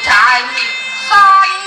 三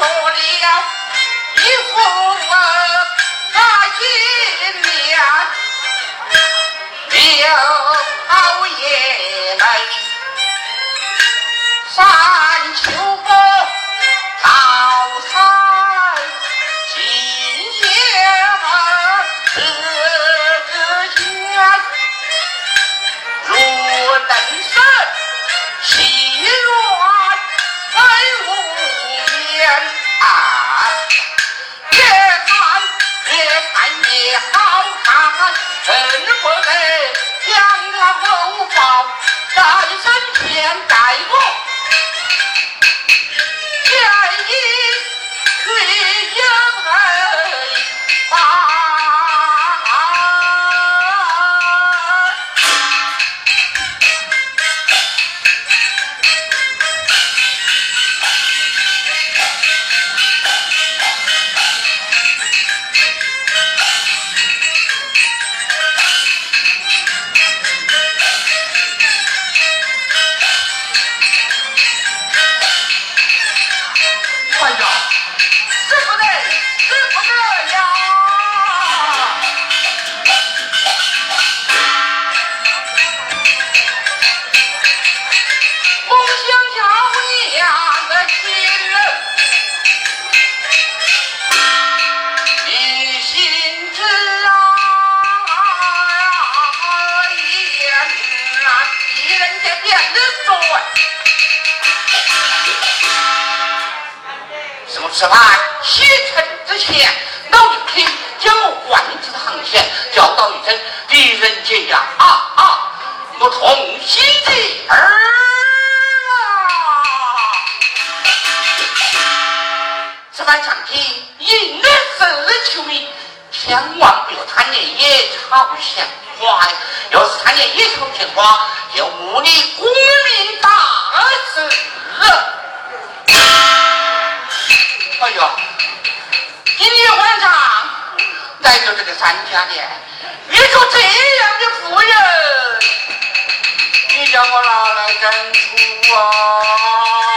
哎呀，这不得，这不得呀！此番启程之前，老刘肯将我换至堂前，教导一声，狄仁杰呀啊啊，我同心的儿啊！此番上天应是求命，千万不要贪念野草闲花呀！要是贪念野草闲花，就误你国民大事。哎呦，今天晚上来到这个三家店，遇着这样的妇人，你叫我哪来认出啊？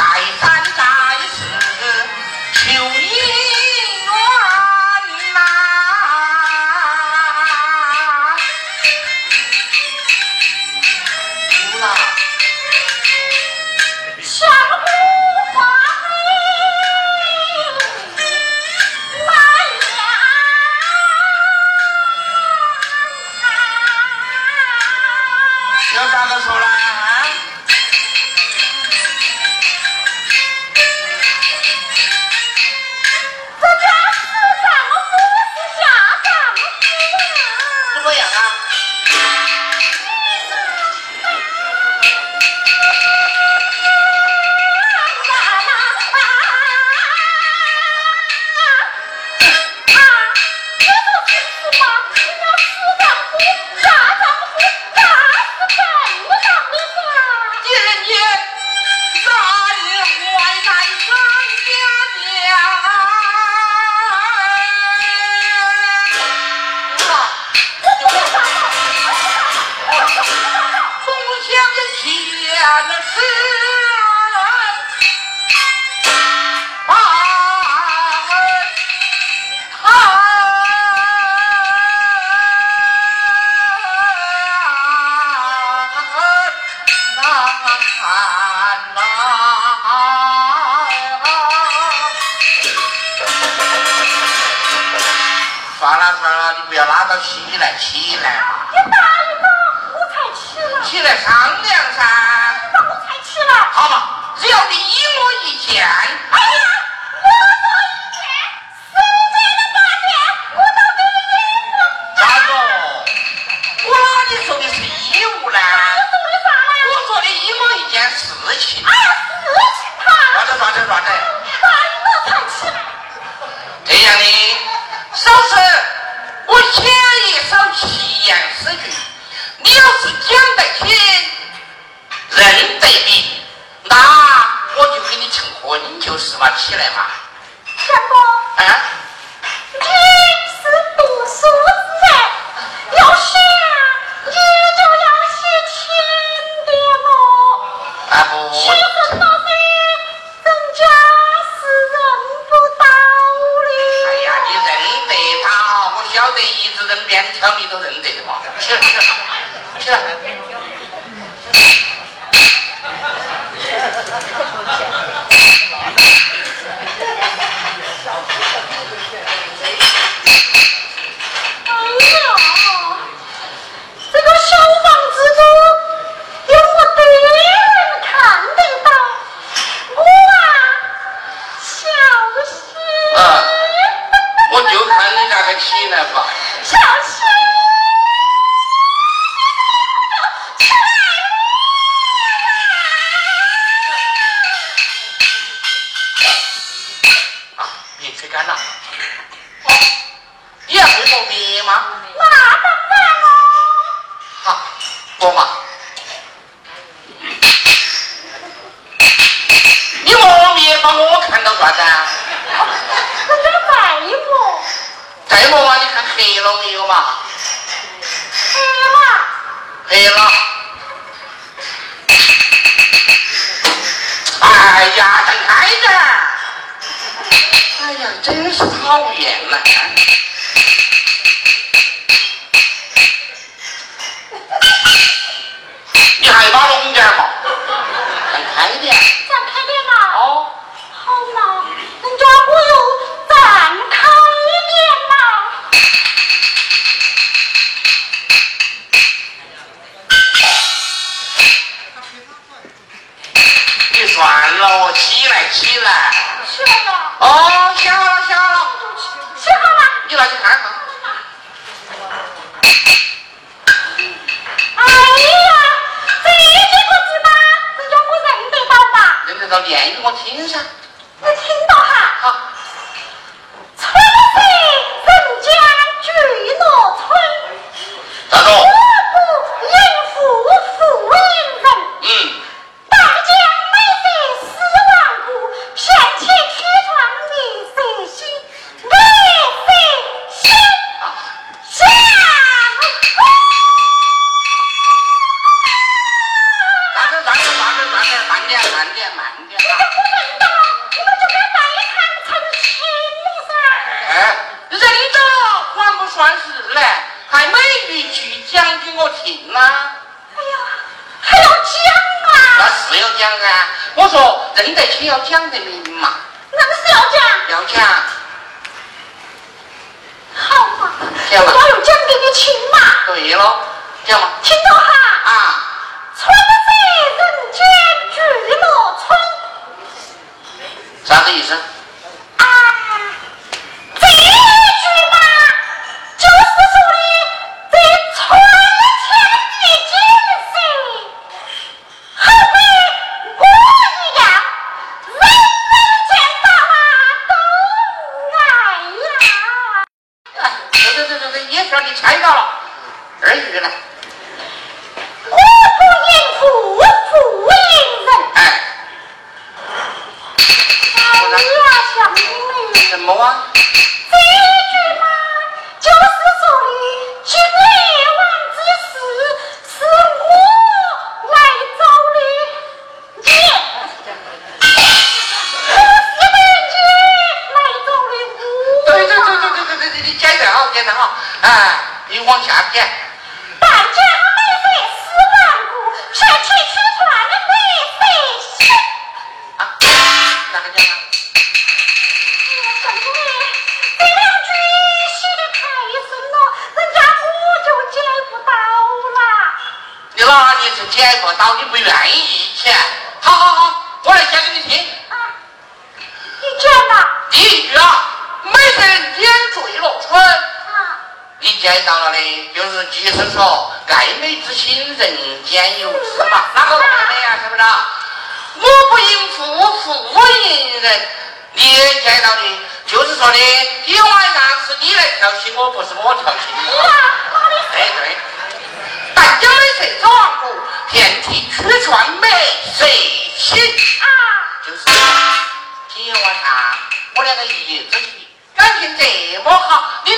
你起来商量噻！我才吃了。好嘛，只要你一我一见。哎呀！可了，可以？可以了。了。哎呀，孩子！哎呀，真是讨厌了。你还把龙剑嘛？写了。哦，写了，写了，写了。你拿去看嘛。哎呀，这几个字嘛，人家我认得到吧？认得到，念给我听噻。你听到哈？啊。春色人家聚落村。大哥。说认得亲要讲得明嘛。那是要讲。要讲。好嘛。讲嘛。我要讲给你听嘛。对了，讲嘛。听到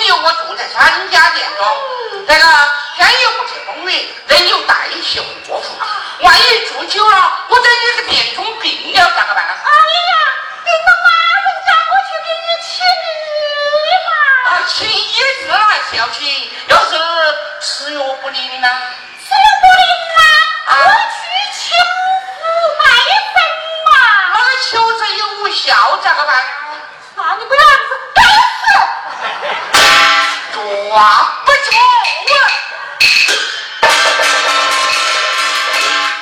有我住在三家店哦，这个天有不测风云，人有旦夕祸福。万一住久了，我等于是变成病了，咋个办？哎呀，你到马文家过去给你请医嘛。啊，请医是还是要请？要是吃药不灵呢？吃药不灵啊，我去求马文嘛。那个求神又无效，咋个办？那你不要。我不错我，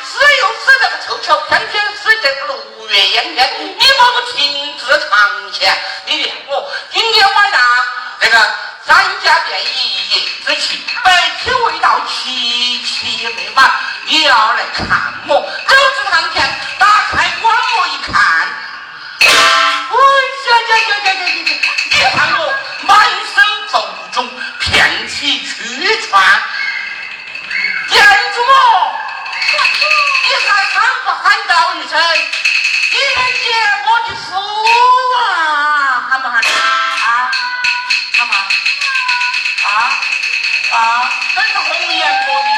只有是这个臭臭，偏偏是这个六月炎天，你把我停止堂前，你怨我。今天晚上那个三家店一夜之情，白天未到七七美满，你要来看我，走至堂前，打开棺木一看。你看我满身穿你还喊不喊到一声你接我喊不喊啊啊啊真是红颜薄命